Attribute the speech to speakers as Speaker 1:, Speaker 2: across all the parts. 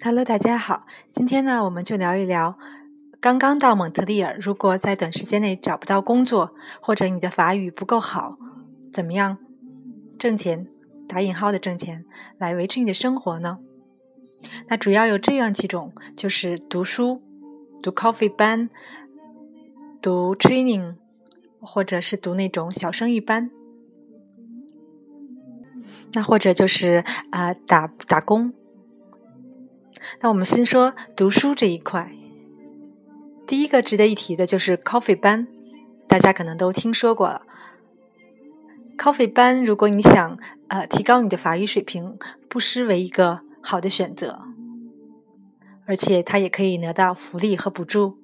Speaker 1: Hello，大家好。今天呢，我们就聊一聊刚刚到蒙特利尔，如果在短时间内找不到工作，或者你的法语不够好，怎么样挣钱（打引号的挣钱）来维持你的生活呢？那主要有这样几种，就是读书、读 coffee 班、读 training，或者是读那种小生意班。那或者就是啊，打打工。那我们先说读书这一块。第一个值得一提的就是 Coffee 班，大家可能都听说过了。Coffee 班，如果你想呃提高你的法语水平，不失为一个好的选择。而且它也可以拿到福利和补助。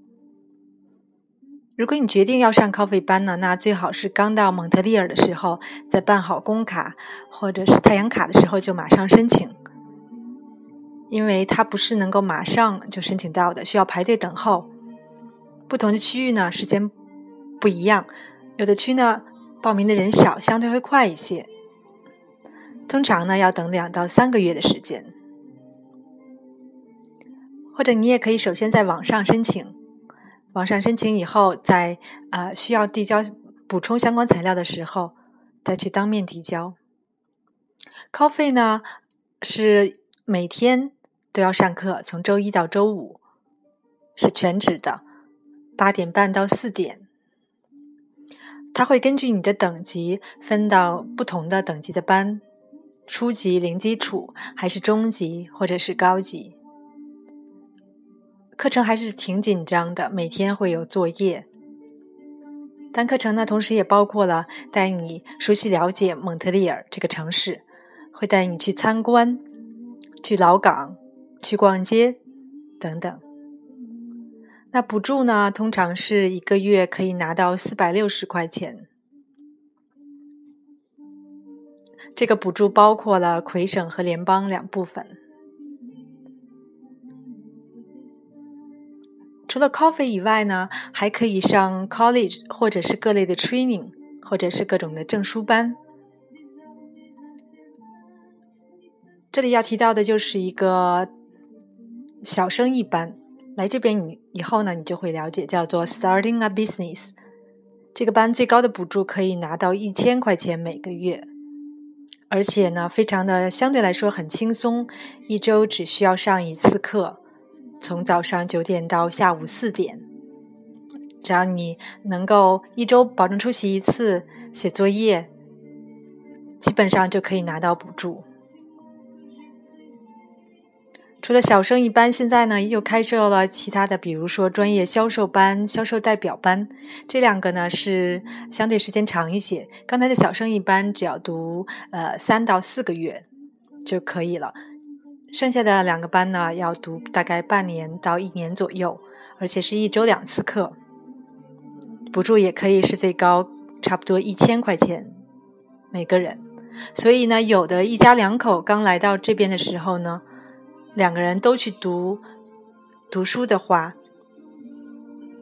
Speaker 1: 如果你决定要上 Coffee 班呢，那最好是刚到蒙特利尔的时候，在办好工卡或者是太阳卡的时候就马上申请。因为它不是能够马上就申请到的，需要排队等候。不同的区域呢，时间不一样，有的区呢报名的人少，相对会快一些。通常呢要等两到三个月的时间，或者你也可以首先在网上申请，网上申请以后，在呃需要递交补充相关材料的时候，再去当面提交。Coffee 呢是每天。都要上课，从周一到周五是全职的，八点半到四点。他会根据你的等级分到不同的等级的班，初级、零基础，还是中级或者是高级。课程还是挺紧张的，每天会有作业。但课程呢，同时也包括了带你熟悉了解蒙特利尔这个城市，会带你去参观，去老港。去逛街等等，那补助呢？通常是一个月可以拿到四百六十块钱。这个补助包括了魁省和联邦两部分。除了 coffee 以外呢，还可以上 college 或者是各类的 training，或者是各种的证书班。这里要提到的就是一个。小生意班来这边，你以后呢，你就会了解，叫做 Starting a Business。这个班最高的补助可以拿到一千块钱每个月，而且呢，非常的相对来说很轻松，一周只需要上一次课，从早上九点到下午四点。只要你能够一周保证出席一次，写作业，基本上就可以拿到补助。除了小生意班，现在呢又开设了其他的，比如说专业销售班、销售代表班。这两个呢是相对时间长一些。刚才的小生意班只要读呃三到四个月就可以了，剩下的两个班呢要读大概半年到一年左右，而且是一周两次课。补助也可以是最高差不多一千块钱每个人。所以呢，有的一家两口刚来到这边的时候呢。两个人都去读读书的话，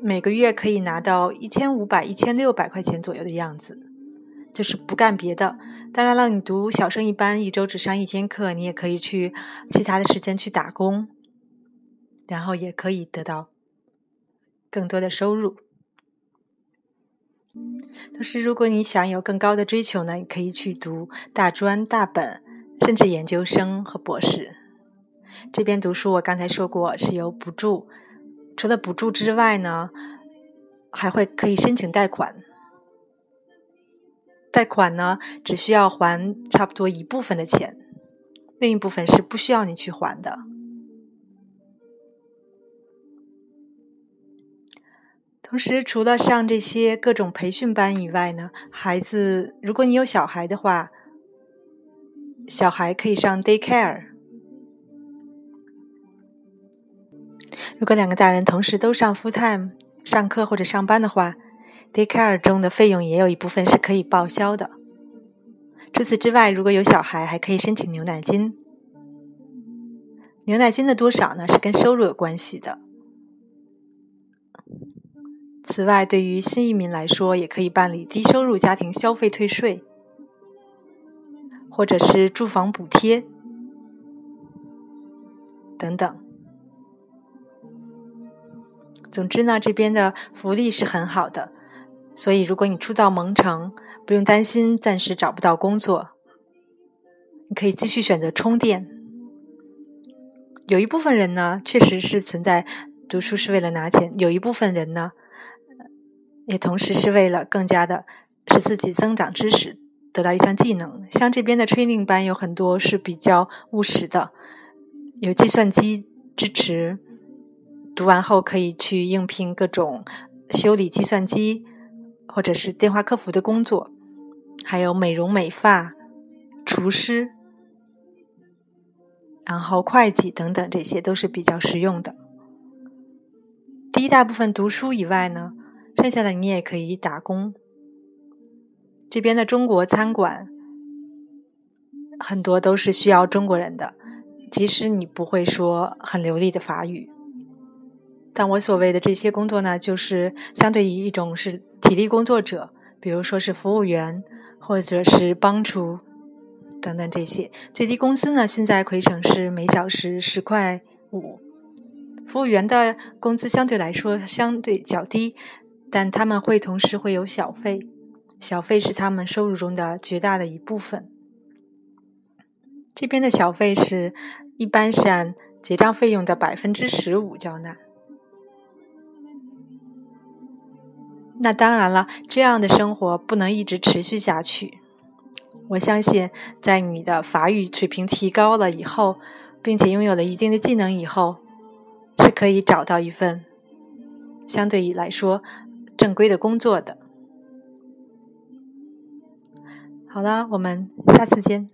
Speaker 1: 每个月可以拿到一千五百、一千六百块钱左右的样子，就是不干别的。当然了，你读小升一班，一周只上一天课，你也可以去其他的时间去打工，然后也可以得到更多的收入。同时，如果你想有更高的追求呢，你可以去读大专、大本，甚至研究生和博士。这边读书，我刚才说过是有补助。除了补助之外呢，还会可以申请贷款。贷款呢，只需要还差不多一部分的钱，另一部分是不需要你去还的。同时，除了上这些各种培训班以外呢，孩子，如果你有小孩的话，小孩可以上 daycare。如果两个大人同时都上 full time 上课或者上班的话，daycare 中的费用也有一部分是可以报销的。除此之外，如果有小孩，还可以申请牛奶金。牛奶金的多少呢？是跟收入有关系的。此外，对于新移民来说，也可以办理低收入家庭消费退税，或者是住房补贴等等。总之呢，这边的福利是很好的，所以如果你初到蒙城，不用担心暂时找不到工作，你可以继续选择充电。有一部分人呢，确实是存在读书是为了拿钱；有一部分人呢，也同时是为了更加的使自己增长知识，得到一项技能。像这边的 training 班有很多是比较务实的，有计算机支持。读完后可以去应聘各种修理计算机或者是电话客服的工作，还有美容美发、厨师，然后会计等等，这些都是比较实用的。第一大部分读书以外呢，剩下的你也可以打工。这边的中国餐馆很多都是需要中国人的，即使你不会说很流利的法语。但我所谓的这些工作呢，就是相对于一种是体力工作者，比如说是服务员或者是帮厨等等这些。最低工资呢，现在魁省是每小时十块五。服务员的工资相对来说相对较低，但他们会同时会有小费，小费是他们收入中的绝大的一部分。这边的小费是一般是按结账费用的百分之十五交纳。那当然了，这样的生活不能一直持续下去。我相信，在你的法语水平提高了以后，并且拥有了一定的技能以后，是可以找到一份相对来说正规的工作的。好了，我们下次见。